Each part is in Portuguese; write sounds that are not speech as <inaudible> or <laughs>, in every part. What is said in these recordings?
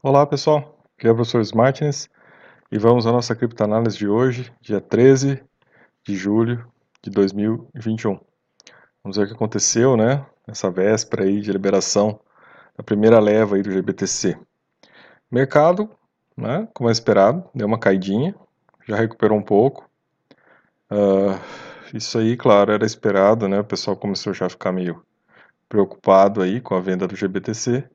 Olá pessoal, aqui é o professor Smartness e vamos à nossa criptoanálise de hoje, dia 13 de julho de 2021. Vamos ver o que aconteceu, né, nessa véspera aí de liberação da primeira leva aí do GBTC. Mercado, né, como é esperado, deu uma caidinha, já recuperou um pouco. Uh, isso aí, claro, era esperado, né, o pessoal começou já a ficar meio preocupado aí com a venda do GBTC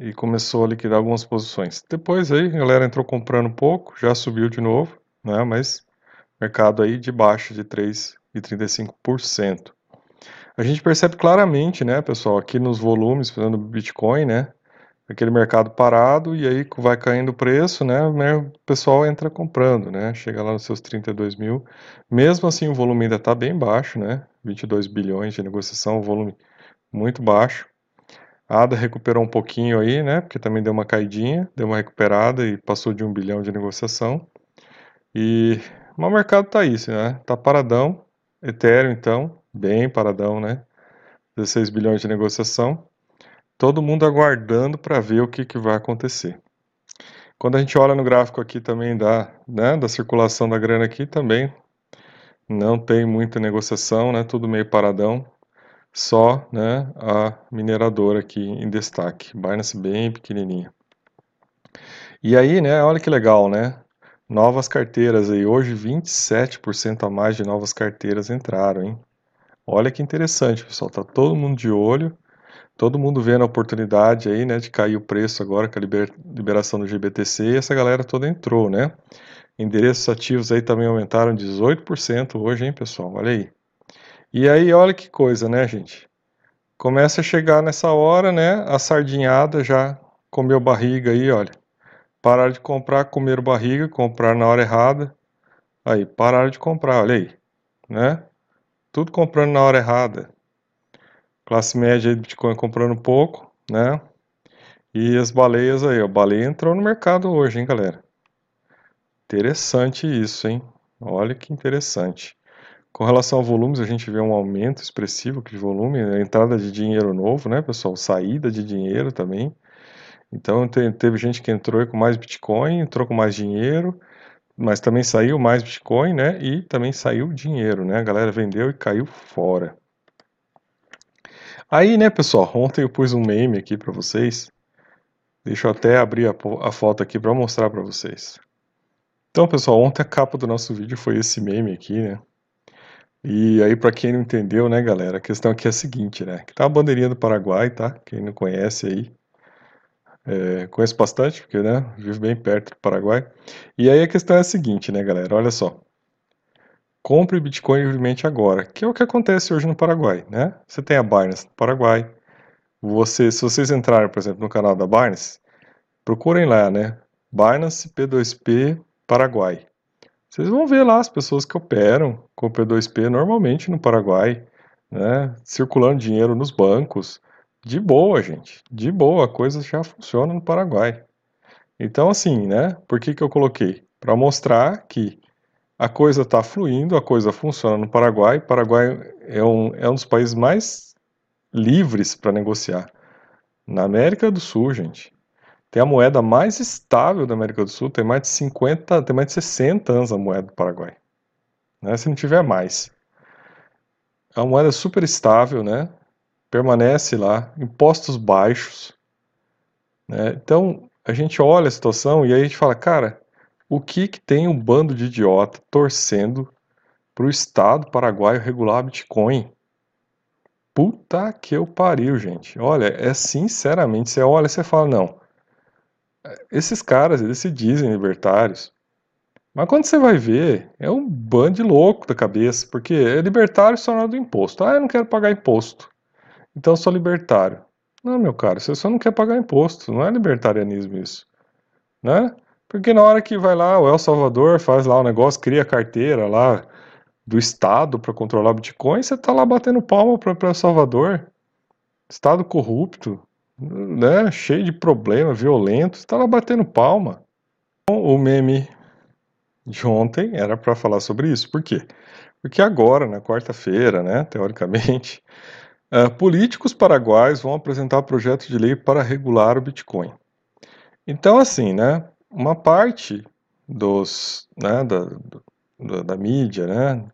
e começou a liquidar algumas posições. Depois aí a galera entrou comprando um pouco, já subiu de novo, né? Mas mercado aí de baixo de 3,35%. A gente percebe claramente, né, pessoal, aqui nos volumes, falando do Bitcoin, né? Aquele mercado parado e aí vai caindo o preço, né? O pessoal entra comprando, né? Chega lá nos seus 32 mil. Mesmo assim, o volume ainda está bem baixo, né? 22 bilhões de negociação, volume muito baixo. A ADA recuperou um pouquinho aí, né? Porque também deu uma caidinha, deu uma recuperada e passou de um bilhão de negociação. E o mercado tá isso, né? Tá paradão. Ethereum, então, bem paradão, né? 16 bilhões de negociação. Todo mundo aguardando para ver o que, que vai acontecer. Quando a gente olha no gráfico aqui também da, né, da circulação da grana aqui também, não tem muita negociação, né? Tudo meio paradão só né, a mineradora aqui em destaque, Binance bem pequenininha. E aí, né, olha que legal, né? Novas carteiras aí, hoje 27% a mais de novas carteiras entraram, hein? Olha que interessante, pessoal, tá todo mundo de olho, todo mundo vendo a oportunidade aí, né, de cair o preço agora com a liberação do GBTC essa galera toda entrou, né? Endereços ativos aí também aumentaram 18% hoje, hein, pessoal? Olha aí. E aí, olha que coisa, né, gente? Começa a chegar nessa hora, né? A sardinhada já comeu barriga aí, olha. Pararam de comprar, comeram barriga, comprar na hora errada. Aí, pararam de comprar, olha aí, né? Tudo comprando na hora errada. Classe média de Bitcoin comprando pouco, né? E as baleias aí, a baleia entrou no mercado hoje, hein, galera? Interessante isso, hein? Olha que interessante. Com relação a volumes, a gente vê um aumento expressivo de volume, a entrada de dinheiro novo, né, pessoal? Saída de dinheiro também. Então, teve gente que entrou com mais Bitcoin, entrou com mais dinheiro, mas também saiu mais Bitcoin, né? E também saiu dinheiro, né? A galera vendeu e caiu fora. Aí, né, pessoal, ontem eu pus um meme aqui para vocês. Deixa eu até abrir a, a foto aqui para mostrar para vocês. Então, pessoal, ontem a capa do nosso vídeo foi esse meme aqui, né? E aí, para quem não entendeu, né, galera, a questão aqui é a seguinte, né? Que tá a bandeirinha do Paraguai, tá? Quem não conhece aí, é, conheço bastante, porque, né, vivo bem perto do Paraguai. E aí a questão é a seguinte, né, galera? Olha só. Compre Bitcoin livremente agora, que é o que acontece hoje no Paraguai, né? Você tem a Binance no Paraguai. Você, se vocês entrarem, por exemplo, no canal da Binance, procurem lá, né? Binance P2P Paraguai. Vocês vão ver lá as pessoas que operam com o P2P normalmente no Paraguai, né, circulando dinheiro nos bancos. De boa, gente. De boa, a coisa já funciona no Paraguai. Então, assim, né? Por que, que eu coloquei? Para mostrar que a coisa está fluindo, a coisa funciona no Paraguai. O Paraguai é um, é um dos países mais livres para negociar. Na América do Sul, gente. Tem a moeda mais estável da América do Sul, tem mais de 50, tem mais de 60 anos a moeda do Paraguai. Né? Se não tiver mais. É uma moeda super estável, né? Permanece lá, impostos baixos. Né? Então, a gente olha a situação e aí a gente fala, cara, o que, que tem um bando de idiota torcendo para o Estado paraguaio regular Bitcoin? Puta que eu pariu, gente. Olha, é sinceramente, você olha e você fala, não, esses caras, eles se dizem libertários. Mas quando você vai ver, é um bando de louco da cabeça, porque é libertário só do imposto. Ah, eu não quero pagar imposto. Então eu sou libertário. Não, meu caro, você só não quer pagar imposto, não é libertarianismo isso. Né? Porque na hora que vai lá, o El Salvador faz lá o negócio, cria carteira lá do Estado para controlar o Bitcoin, você tá lá batendo palma para El Salvador. Estado corrupto né, cheio de problema, violento, está lá batendo palma. O meme de ontem era para falar sobre isso. Por quê? Porque agora, na quarta-feira, né, teoricamente, uh, <laughs> políticos paraguaios vão apresentar projeto de lei para regular o Bitcoin. Então, assim, né, uma parte dos, né, da, da, da mídia, né,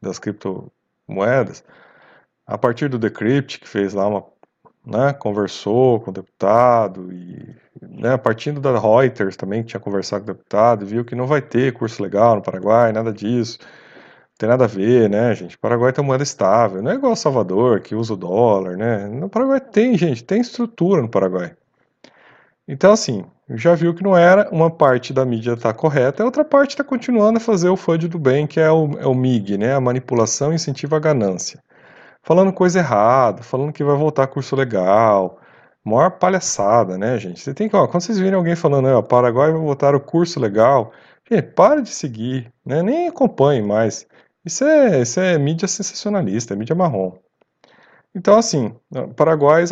das criptomoedas, a partir do Decrypt, que fez lá uma, né, conversou com o deputado e, né, partindo da Reuters também, que tinha conversado com o deputado, viu que não vai ter curso legal no Paraguai, nada disso, não tem nada a ver, né, gente, o Paraguai tem moeda estável, não é igual Salvador, que usa o dólar, né, no Paraguai tem, gente, tem estrutura no Paraguai. Então, assim, já viu que não era, uma parte da mídia está correta, a outra parte está continuando a fazer o FUD do bem, que é o, é o MIG, né, a manipulação incentiva a ganância. Falando coisa errada, falando que vai voltar curso legal, maior palhaçada, né, gente? Você tem que, ó, quando vocês virem alguém falando, ó, Paraguai vai voltar o curso legal, gente, para de seguir, né, nem acompanhe mais. Isso é, isso é mídia sensacionalista, é mídia marrom. Então, assim, Paraguai,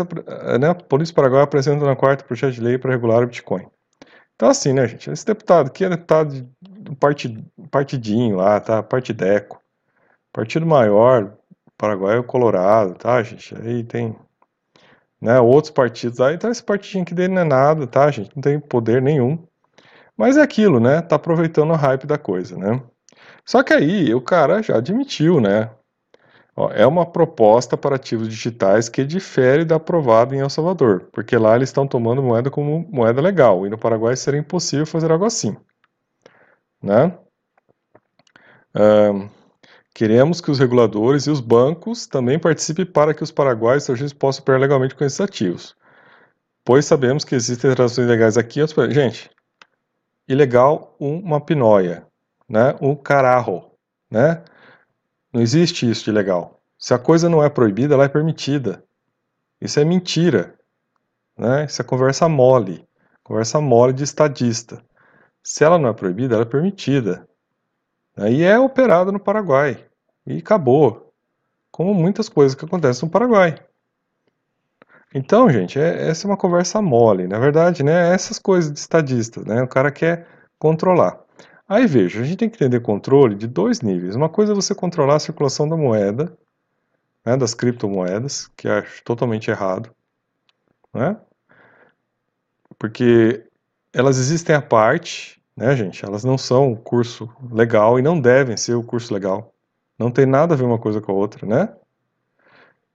né, a Polícia Paraguai apresenta na quarta projeto de lei para regular o Bitcoin. Então, assim, né, gente, esse deputado aqui é deputado do partid, partidinho lá, tá? Partideco. Partido maior, Paraguai é o Colorado, tá, gente? Aí tem né, outros partidos aí, então esse partidinho aqui dele não é nada, tá, gente? Não tem poder nenhum. Mas é aquilo, né? Tá aproveitando o hype da coisa, né? Só que aí o cara já admitiu, né? é uma proposta para ativos digitais que difere da aprovada em El Salvador, porque lá eles estão tomando moeda como moeda legal, e no Paraguai seria impossível fazer algo assim. Né? Um, queremos que os reguladores e os bancos também participem para que os paraguaios e estrangeiros possam operar legalmente com esses ativos, pois sabemos que existem transações ilegais aqui. Gente, ilegal uma pinóia, né? um cararro, né? Não existe isso de legal. Se a coisa não é proibida, ela é permitida. Isso é mentira. Né? Isso é conversa mole. Conversa mole de estadista. Se ela não é proibida, ela é permitida. E é operada no Paraguai. E acabou. Como muitas coisas que acontecem no Paraguai. Então, gente, é, essa é uma conversa mole. Na verdade, né, essas coisas de estadista, né, o cara quer controlar. Aí veja, a gente tem que entender controle de dois níveis. Uma coisa é você controlar a circulação da moeda, né, das criptomoedas, que acho totalmente errado, né? Porque elas existem à parte, né, gente? Elas não são o curso legal e não devem ser o curso legal. Não tem nada a ver uma coisa com a outra, né?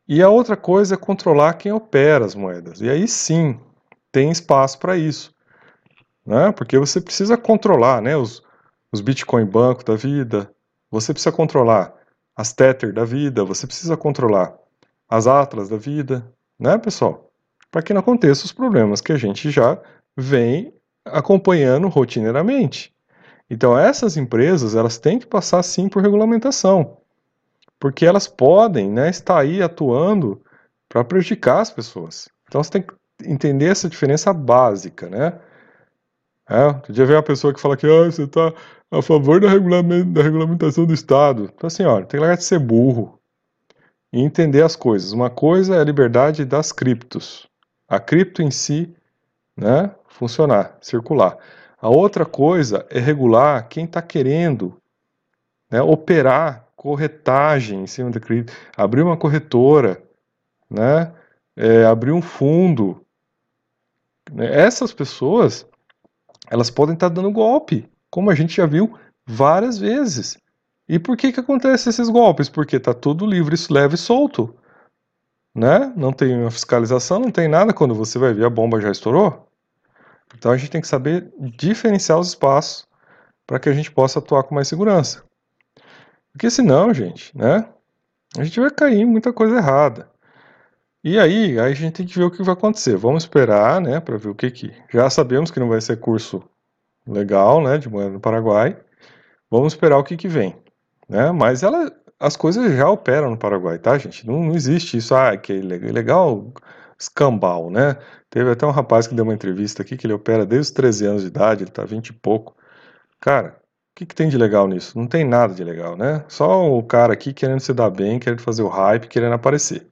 E a outra coisa é controlar quem opera as moedas. E aí sim, tem espaço para isso. Né? Porque você precisa controlar né, os, os Bitcoin Banco da vida, você precisa controlar as Tether da vida, você precisa controlar as Atlas da vida, né, pessoal? Para que não aconteça os problemas que a gente já vem acompanhando rotineiramente. Então, essas empresas, elas têm que passar sim por regulamentação, porque elas podem né, estar aí atuando para prejudicar as pessoas. Então, você tem que entender essa diferença básica, né? É, outro dia vem uma pessoa que fala que ah, você está a favor da, da regulamentação do Estado. Então, assim, olha, tem que largar de ser burro e entender as coisas. Uma coisa é a liberdade das criptos. A cripto em si, né, funcionar, circular. A outra coisa é regular quem está querendo né, operar corretagem em cima da cripto, abrir uma corretora, né, é, abrir um fundo. Né, essas pessoas elas podem estar dando golpe, como a gente já viu várias vezes. E por que que acontece esses golpes? Porque está tudo livre, leve e solto. Né? Não tem uma fiscalização, não tem nada. Quando você vai ver, a bomba já estourou. Então a gente tem que saber diferenciar os espaços para que a gente possa atuar com mais segurança. Porque senão, gente, né? A gente vai cair em muita coisa errada. E aí, aí a gente tem que ver o que vai acontecer. Vamos esperar, né, para ver o que que. Já sabemos que não vai ser curso legal, né, de moeda no Paraguai. Vamos esperar o que que vem, né? Mas ela, as coisas já operam no Paraguai, tá, gente? Não, não existe isso, ah, que é legal, escambau, né? Teve até um rapaz que deu uma entrevista aqui que ele opera desde os 13 anos de idade, ele tá 20 e pouco. Cara, o que, que tem de legal nisso? Não tem nada de legal, né? Só o cara aqui querendo se dar bem, querendo fazer o hype, querendo aparecer.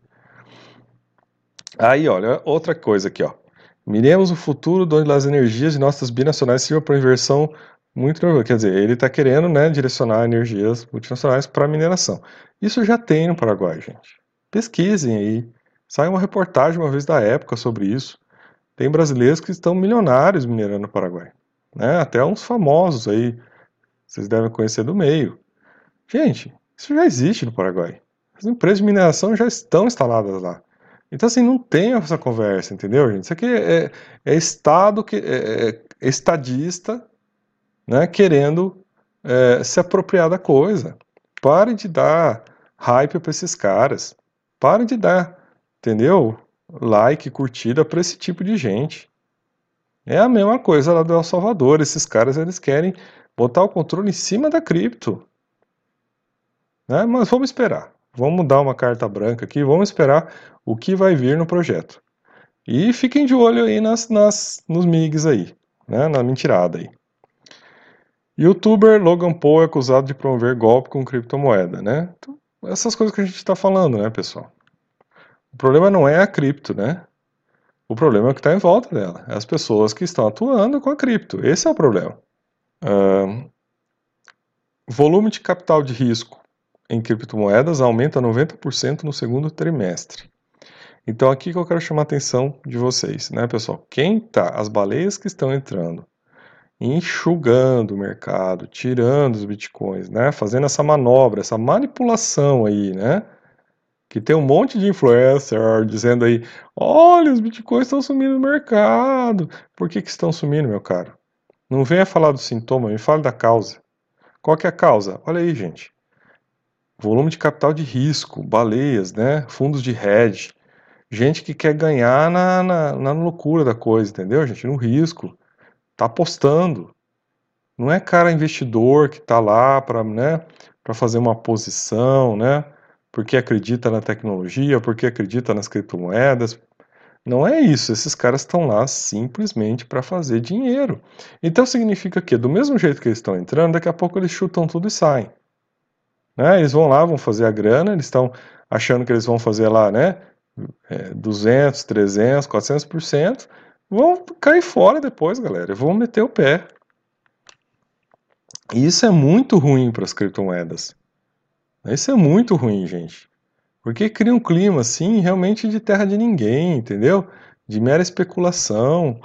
Aí, olha, outra coisa aqui, ó. Miremos o futuro onde as energias de nossas binacionais sirvam para inversão muito. Quer dizer, ele está querendo né, direcionar energias multinacionais para mineração. Isso já tem no Paraguai, gente. Pesquisem aí. Sai uma reportagem uma vez da época sobre isso. Tem brasileiros que estão milionários minerando no Paraguai. Né? Até uns famosos aí, vocês devem conhecer do meio. Gente, isso já existe no Paraguai. As empresas de mineração já estão instaladas lá. Então, assim, não tem essa conversa, entendeu, gente? Isso aqui é, é Estado, que, é, é, é estadista, né, querendo é, se apropriar da coisa. Parem de dar hype para esses caras. Parem de dar, entendeu? Like, curtida para esse tipo de gente. É a mesma coisa lá do El Salvador. Esses caras eles querem botar o controle em cima da cripto. Né? Mas vamos esperar. Vamos dar uma carta branca aqui. Vamos esperar o que vai vir no projeto. E fiquem de olho aí nas, nas, nos MIGs aí, né? na mentirada aí. Youtuber Logan Paul é acusado de promover golpe com criptomoeda, né? Então, essas coisas que a gente está falando, né, pessoal? O problema não é a cripto, né? O problema é o que está em volta dela. É as pessoas que estão atuando com a cripto. Esse é o problema. Uh, volume de capital de risco em criptomoedas aumenta 90% no segundo trimestre. Então aqui que eu quero chamar a atenção de vocês, né, pessoal? Quem tá, as baleias que estão entrando, enxugando o mercado, tirando os bitcoins, né, fazendo essa manobra, essa manipulação aí, né? Que tem um monte de influencer dizendo aí, olha, os bitcoins estão sumindo no mercado. Por que, que estão sumindo, meu caro? Não venha falar do sintoma, me fale da causa. Qual que é a causa? Olha aí, gente. Volume de capital de risco, baleias, né? Fundos de hedge. Gente que quer ganhar na, na, na loucura da coisa, entendeu, gente? No risco. Tá apostando. Não é cara investidor que tá lá para né, fazer uma posição, né? Porque acredita na tecnologia, porque acredita nas criptomoedas. Não é isso, esses caras estão lá simplesmente para fazer dinheiro. Então significa que, do mesmo jeito que eles estão entrando, daqui a pouco eles chutam tudo e saem. Né? Eles vão lá, vão fazer a grana, eles estão achando que eles vão fazer lá, né? 200, 300, 400%, vão cair fora depois, galera, vão meter o pé. E isso é muito ruim para as criptomoedas. Isso é muito ruim, gente. Porque cria um clima, assim, realmente de terra de ninguém, entendeu? De mera especulação,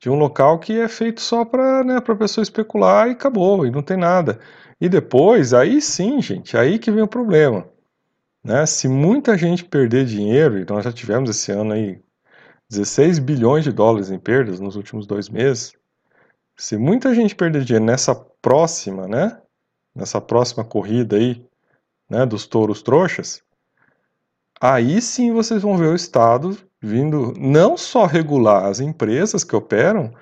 de um local que é feito só para né, a pessoa especular e acabou, e não tem nada. E depois, aí sim, gente, aí que vem o problema. Né? Se muita gente perder dinheiro, e nós já tivemos esse ano aí 16 bilhões de dólares em perdas nos últimos dois meses, se muita gente perder dinheiro nessa próxima, né? Nessa próxima corrida aí, né, dos touros trouxas, aí sim vocês vão ver o Estado vindo não só regular as empresas que operam,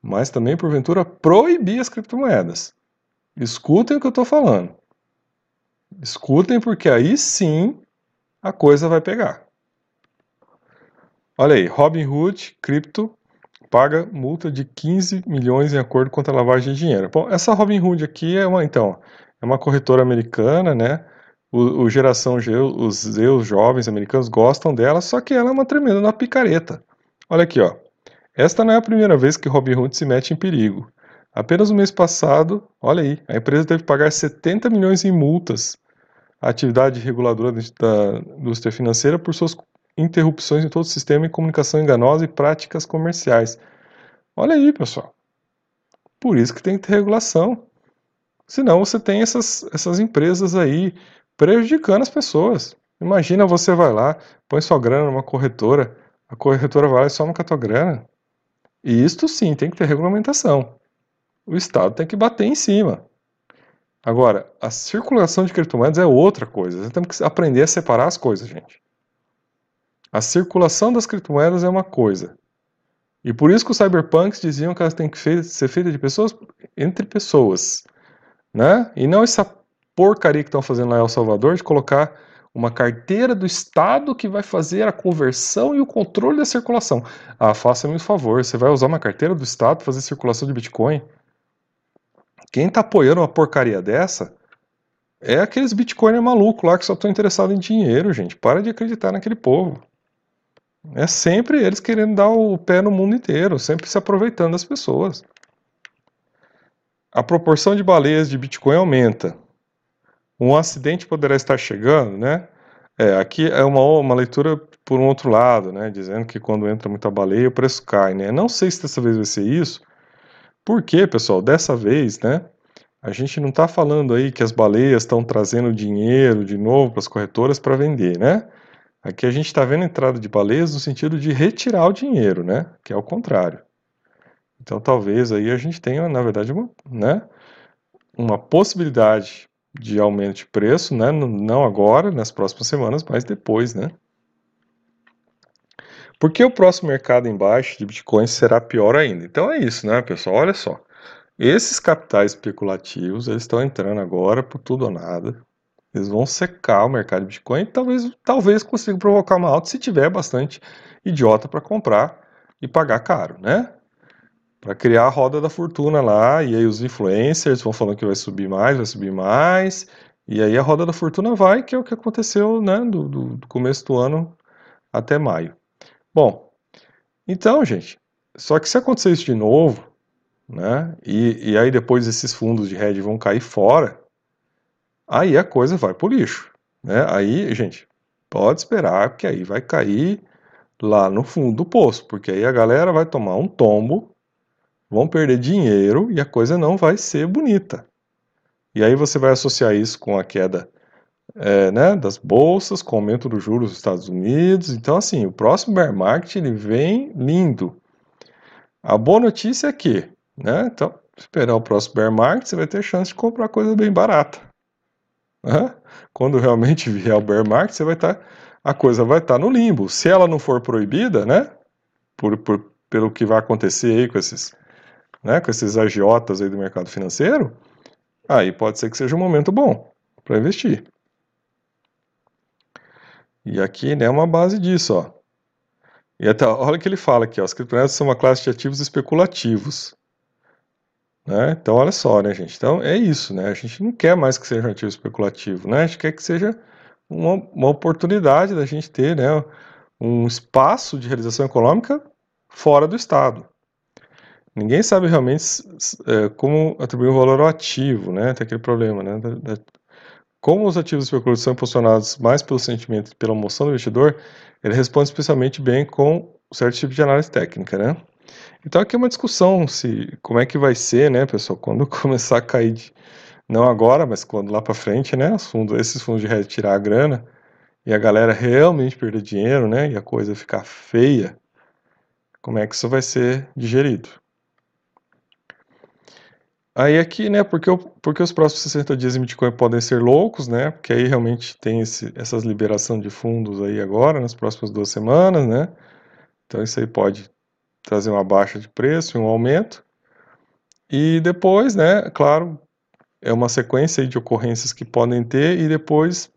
mas também, porventura, proibir as criptomoedas. Escutem o que eu estou falando. Escutem, porque aí sim a coisa vai pegar. Olha aí, Robinhood Cripto paga multa de 15 milhões em acordo contra a lavagem de dinheiro. Bom, essa Robinhood aqui é uma, então, é uma corretora americana, né? O, o geração G, os Zeus jovens americanos gostam dela, só que ela é uma tremenda uma picareta. Olha aqui, ó. Esta não é a primeira vez que Robinhood se mete em perigo. Apenas no mês passado, olha aí, a empresa teve que pagar 70 milhões em multas à atividade reguladora da indústria financeira por suas interrupções em todo o sistema de comunicação enganosa e práticas comerciais. Olha aí, pessoal. Por isso que tem que ter regulação. Senão você tem essas, essas empresas aí prejudicando as pessoas. Imagina você vai lá, põe sua grana numa corretora, a corretora vai lá e soma com a tua grana. E isto sim tem que ter regulamentação. O Estado tem que bater em cima. Agora, a circulação de criptomoedas é outra coisa. Nós temos que aprender a separar as coisas, gente. A circulação das criptomoedas é uma coisa. E por isso que os cyberpunks diziam que elas têm que ser feitas de pessoas entre pessoas. Né? E não essa porcaria que estão fazendo lá em El Salvador de colocar uma carteira do Estado que vai fazer a conversão e o controle da circulação. Ah, faça-me um favor, você vai usar uma carteira do Estado para fazer circulação de Bitcoin? Quem está apoiando uma porcaria dessa é aqueles Bitcoin malucos lá que só estão interessados em dinheiro, gente. Para de acreditar naquele povo. É sempre eles querendo dar o pé no mundo inteiro, sempre se aproveitando das pessoas. A proporção de baleias de Bitcoin aumenta um acidente poderá estar chegando, né? É, aqui é uma, uma leitura por um outro lado, né, dizendo que quando entra muita baleia o preço cai, né? Não sei se dessa vez vai ser isso, porque, pessoal, dessa vez, né, a gente não está falando aí que as baleias estão trazendo dinheiro de novo para as corretoras para vender, né? Aqui a gente está vendo a entrada de baleias no sentido de retirar o dinheiro, né? Que é o contrário. Então talvez aí a gente tenha, na verdade, uma, né, uma possibilidade de aumento de preço, né? Não agora, nas próximas semanas, mas depois, né? Porque o próximo mercado embaixo de Bitcoin será pior ainda. Então é isso, né, pessoal? Olha só. Esses capitais especulativos, eles estão entrando agora por tudo ou nada. Eles vão secar o mercado de Bitcoin e talvez, talvez consigam provocar uma alta se tiver bastante idiota para comprar e pagar caro, né? Para criar a roda da fortuna lá, e aí os influencers vão falando que vai subir mais, vai subir mais, e aí a roda da fortuna vai, que é o que aconteceu né, do, do, começo do ano até maio. Bom, então, gente, só que se acontecer isso de novo, né, e, e aí depois esses fundos de hedge vão cair fora, aí a coisa vai pro lixo. Né? Aí, gente, pode esperar que aí vai cair lá no fundo do poço, porque aí a galera vai tomar um tombo, vão perder dinheiro e a coisa não vai ser bonita. E aí você vai associar isso com a queda é, né, das bolsas, com o aumento dos juros dos Estados Unidos. Então, assim, o próximo bear market ele vem lindo. A boa notícia é que, né, então, esperar o próximo bear market, você vai ter chance de comprar coisa bem barata. Quando realmente vier o bear market, você vai estar, tá, a coisa vai estar tá no limbo. Se ela não for proibida, né, por, por, pelo que vai acontecer aí com esses, né, com esses agiotas aí do mercado financeiro, aí pode ser que seja um momento bom para investir. E aqui, né, é uma base disso, ó. E até, olha o que ele fala aqui, ó, as criptomoedas são uma classe de ativos especulativos. Né? Então, olha só, né, gente? Então, é isso, né? A gente não quer mais que seja um ativo especulativo, né? A gente quer que seja uma, uma oportunidade da gente ter, né, um espaço de realização econômica fora do Estado. Ninguém sabe realmente é, como atribuir um valor ao ativo, né? Tem aquele problema, né? Da, da, como os ativos especulativos são impulsionados mais pelo sentimento e pela emoção do investidor, ele responde especialmente bem com certo tipo de análise técnica, né? Então aqui é uma discussão se como é que vai ser, né, pessoal, quando <laughs> começar a cair de, não agora, mas quando lá para frente, né, os fundos, esses fundos de retirar a grana e a galera realmente perder dinheiro, né, e a coisa ficar feia, como é que isso vai ser digerido? Aí aqui, né, porque, porque os próximos 60 dias em Bitcoin podem ser loucos, né, porque aí realmente tem esse, essas liberação de fundos aí agora, nas próximas duas semanas, né, então isso aí pode trazer uma baixa de preço e um aumento. E depois, né, claro, é uma sequência de ocorrências que podem ter e depois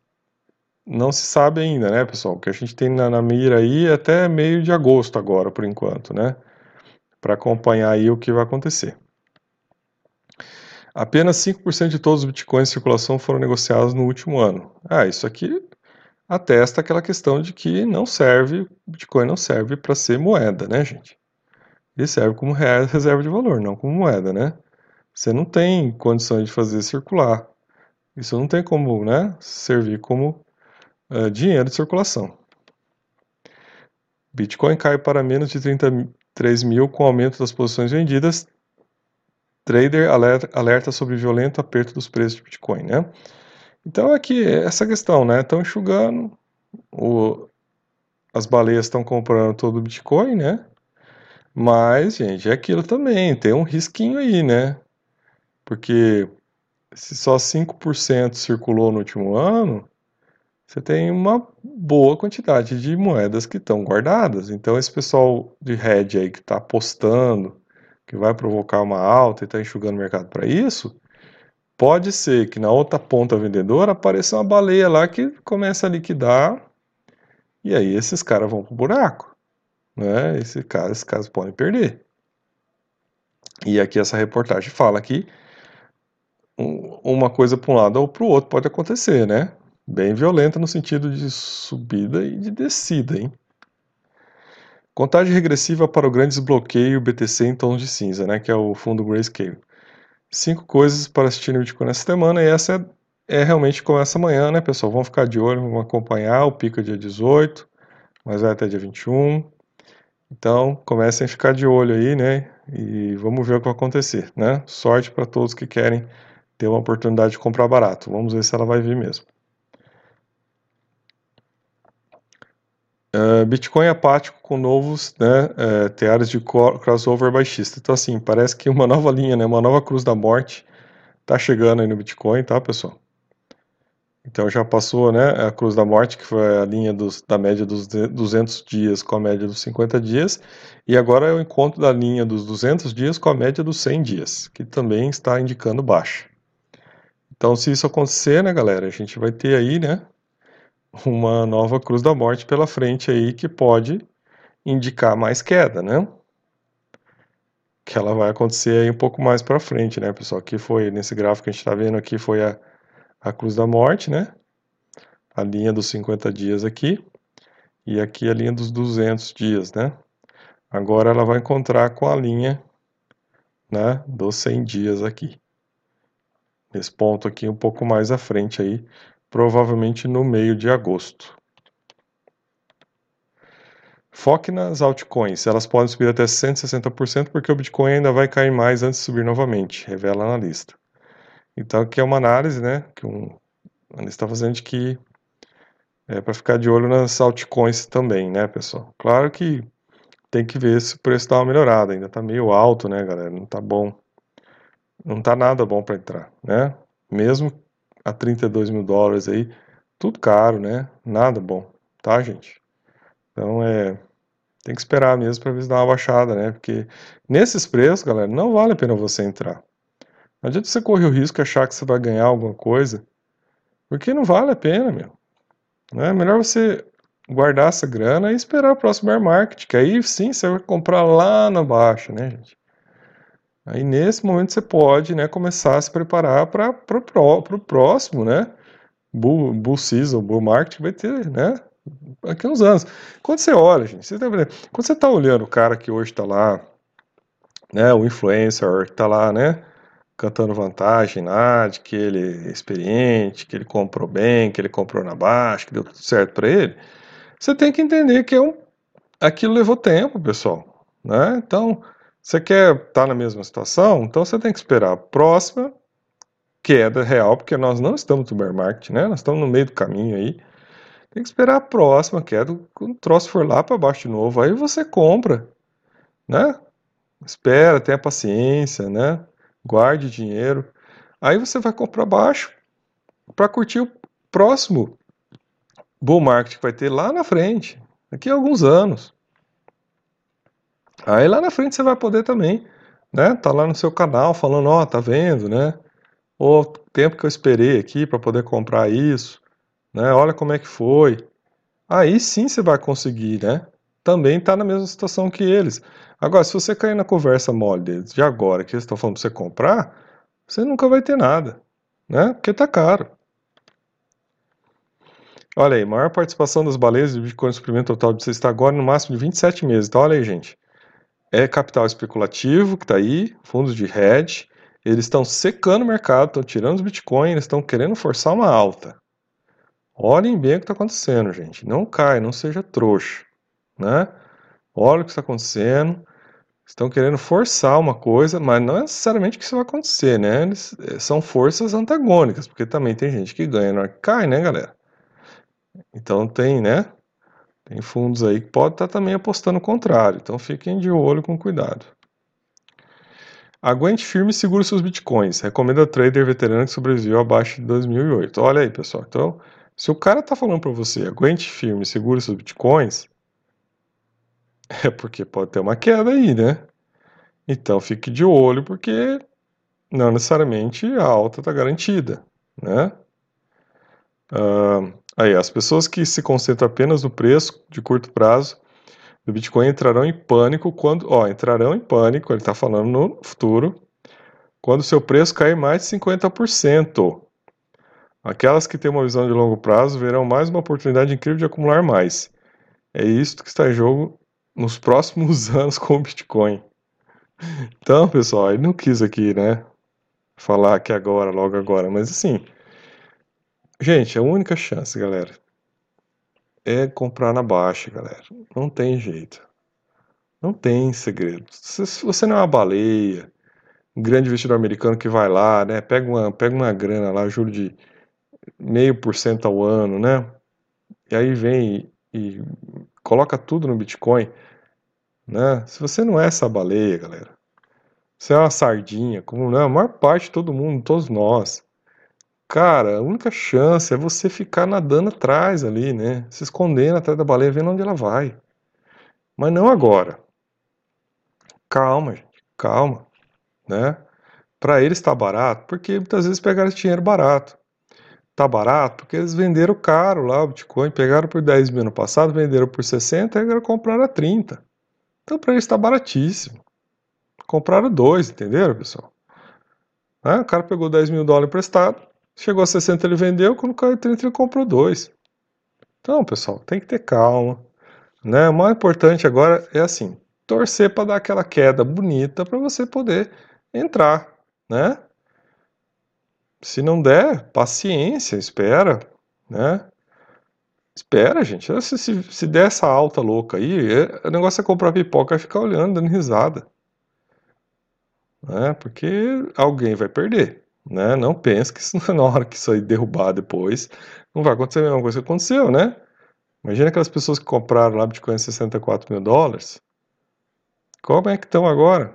não se sabe ainda, né, pessoal? O que a gente tem na, na mira aí é até meio de agosto agora, por enquanto, né? Para acompanhar aí o que vai acontecer. Apenas 5% de todos os bitcoins em circulação foram negociados no último ano. Ah, isso aqui atesta aquela questão de que não serve, Bitcoin não serve para ser moeda, né, gente? ele serve como reserva de valor, não como moeda, né? Você não tem condições de fazer circular. Isso não tem como, né, servir como uh, dinheiro de circulação. Bitcoin cai para menos de 33 mil com aumento das posições vendidas. Trader alerta, sobre violento aperto dos preços de Bitcoin, né? Então aqui essa questão, né? Estão enxugando, o, as baleias estão comprando todo o Bitcoin, né? Mas, gente, é aquilo também, tem um risquinho aí, né? Porque se só 5% circulou no último ano, você tem uma boa quantidade de moedas que estão guardadas. Então, esse pessoal de hedge aí que está apostando, que vai provocar uma alta e está enxugando o mercado para isso, pode ser que na outra ponta vendedora apareça uma baleia lá que começa a liquidar e aí esses caras vão pro buraco né? Esse caso, esses casos podem perder. E aqui essa reportagem fala que uma coisa para um lado ou para o outro pode acontecer, né? Bem violenta no sentido de subida e de descida, hein? Contagem regressiva para o grande desbloqueio BTC em tons de cinza, né? Que é o fundo Grayscale. Cinco coisas para assistir no Bitcoin essa semana e essa é, é realmente começa amanhã, né, pessoal? Vamos ficar de olho, vamos acompanhar o pico dia 18 mas vai até dia 21. Então, comecem a ficar de olho aí, né? E vamos ver o que vai acontecer, né? Sorte para todos que querem ter uma oportunidade de comprar barato. Vamos ver se ela vai vir mesmo. Uh, Bitcoin apático com novos né, uh, teares de crossover baixista. Então, assim, parece que uma <laughs> nova linha, né, uma nova cruz da morte tá chegando aí no Bitcoin, tá, pessoal? Então já passou, né, a cruz da morte, que foi a linha dos, da média dos 200 dias com a média dos 50 dias, e agora é o encontro da linha dos 200 dias com a média dos 100 dias, que também está indicando baixa. Então, se isso acontecer, né, galera, a gente vai ter aí, né, uma nova cruz da morte pela frente aí que pode indicar mais queda, né? Que ela vai acontecer aí um pouco mais para frente, né, pessoal? Aqui foi, nesse gráfico que a gente está vendo aqui, foi a, a cruz da morte, né? A linha dos 50 dias aqui. E aqui a linha dos 200 dias, né? Agora ela vai encontrar com a linha né, dos 100 dias aqui. Nesse ponto aqui um pouco mais à frente aí, provavelmente no meio de agosto. Foque nas altcoins, elas podem subir até 160% porque o Bitcoin ainda vai cair mais antes de subir novamente, revela a analista. Então aqui é uma análise, né, que um analista está fazendo de que é para ficar de olho nas altcoins também, né, pessoal? Claro que tem que ver se o preço dá uma melhorada, ainda está meio alto, né, galera? Não está bom, não está nada bom para entrar, né? Mesmo a 32 mil dólares aí, tudo caro, né? Nada bom, tá, gente? Então é. Tem que esperar mesmo para ver se dá uma baixada, né? Porque nesses preços, galera, não vale a pena você entrar. Não adianta você correr o risco de achar que você vai ganhar alguma coisa, porque não vale a pena, meu. É melhor você guardar essa grana e esperar o próximo bear market, que aí sim você vai comprar lá na baixa, né, gente? Aí nesse momento você pode né, começar a se preparar para o próximo, né? Bull, bull season, bull market vai ter, né? Aqui uns anos. Quando você olha, gente, você tá? Quando você está olhando o cara que hoje está lá, né? O influencer que está lá, né? Cantando vantagem lá, de que ele é experiente, que ele comprou bem, que ele comprou na baixa, que deu tudo certo para ele. Você tem que entender que é um, aquilo levou tempo, pessoal, né? Então você quer estar tá na mesma situação? Então você tem que esperar a próxima queda real, porque nós não estamos no bear market, né? Nós estamos no meio do caminho aí. Tem que esperar a próxima queda, quando o troço for lá para baixo de novo, aí você compra, né? Espera, tenha paciência, né? Guarde dinheiro. Aí você vai comprar baixo para curtir o próximo bull market que vai ter lá na frente, daqui a alguns anos. Aí lá na frente você vai poder também, né? Tá lá no seu canal falando, ó, oh, tá vendo, né? O tempo que eu esperei aqui para poder comprar isso, né? Olha como é que foi. Aí sim você vai conseguir, né? Também tá na mesma situação que eles. Agora, se você cair na conversa mole deles de agora, que eles estão falando para você comprar, você nunca vai ter nada, né? Porque tá caro. Olha aí, maior participação das baleias de Bitcoin no suprimento total de você está agora no máximo de 27 meses. Então, olha aí, gente é capital especulativo que está aí, fundos de hedge, eles estão secando o mercado, estão tirando os bitcoins, eles estão querendo forçar uma alta. Olhem bem o que está acontecendo, gente. Não cai, não seja trouxa, né? Olha o que está acontecendo. Estão querendo forçar uma coisa, mas não é necessariamente que isso vai acontecer, né? Eles, eh, são forças antagônicas, porque também tem gente que ganha na hora que cai, né, galera? Então tem, né? Tem fundos aí que pode estar tá também apostando o contrário, então fiquem de olho com cuidado. Aguente firme e segure seus bitcoins. Recomenda trader veterano que sobreviveu abaixo de 2008. Olha aí, pessoal. Então, se o cara está falando para você, aguente firme e segure seus bitcoins, <laughs> é porque pode ter uma queda aí, né? Então, fique de olho, porque não necessariamente a alta está garantida, né? Uh, Aí, as pessoas que se concentram apenas no preço de curto prazo do Bitcoin entrarão em pânico quando, ó, entrarão em pânico, ele está falando no futuro, quando seu preço cair mais de 50%. Aquelas que têm uma visão de longo prazo verão mais uma oportunidade incrível de acumular mais. É isso que está em jogo nos próximos <laughs> anos com o Bitcoin. Então, pessoal, ele não quis aqui, né, falar aqui agora, logo agora, mas assim, Gente, a única chance, galera. é comprar na baixa, galera. Não tem jeito. Não tem segredo. Se você não é uma baleia, um grande investidor americano que vai lá, né, pega uma, pega uma grana lá, juro de meio por cento ao ano, né, e aí vem e, e coloca tudo no Bitcoin, né, se você não é essa baleia, galera, você é uma sardinha, como né, a maior parte de todo mundo, todos nós, cara, a única chance é você ficar nadando atrás ali, né, se escondendo atrás da baleia, vendo onde ela vai. Mas não agora. Calma, gente, calma né? Para eles está barato, porque muitas vezes pegaram esse dinheiro barato. Tá barato porque eles venderam caro lá o Bitcoin, pegaram por 10 mil no passado, venderam por 60 e agora compraram a 30. Então para eles está baratíssimo. Compraram dois, entenderam, pessoal? Né? O cara pegou 10 mil dólares emprestado, chegou a 60 ele vendeu, quando caiu 30 ele comprou dois. Então, pessoal, tem que ter calma. Né? O mais importante agora é assim, torcer para dar aquela queda bonita para você poder entrar, né? Se não der, paciência, espera, né? Espera, gente. Se, se, se der essa alta louca aí, é, o negócio é comprar pipoca e ficar olhando, dando risada. Né? Porque alguém vai perder. Né? Não pense que isso, na hora que isso aí derrubar depois, não vai acontecer a mesma coisa que aconteceu, né? Imagina aquelas pessoas que compraram lá Bitcoin 64 mil dólares. Como é que estão agora?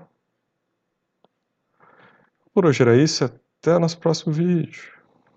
Por hoje era isso, até o nosso próximo vídeo.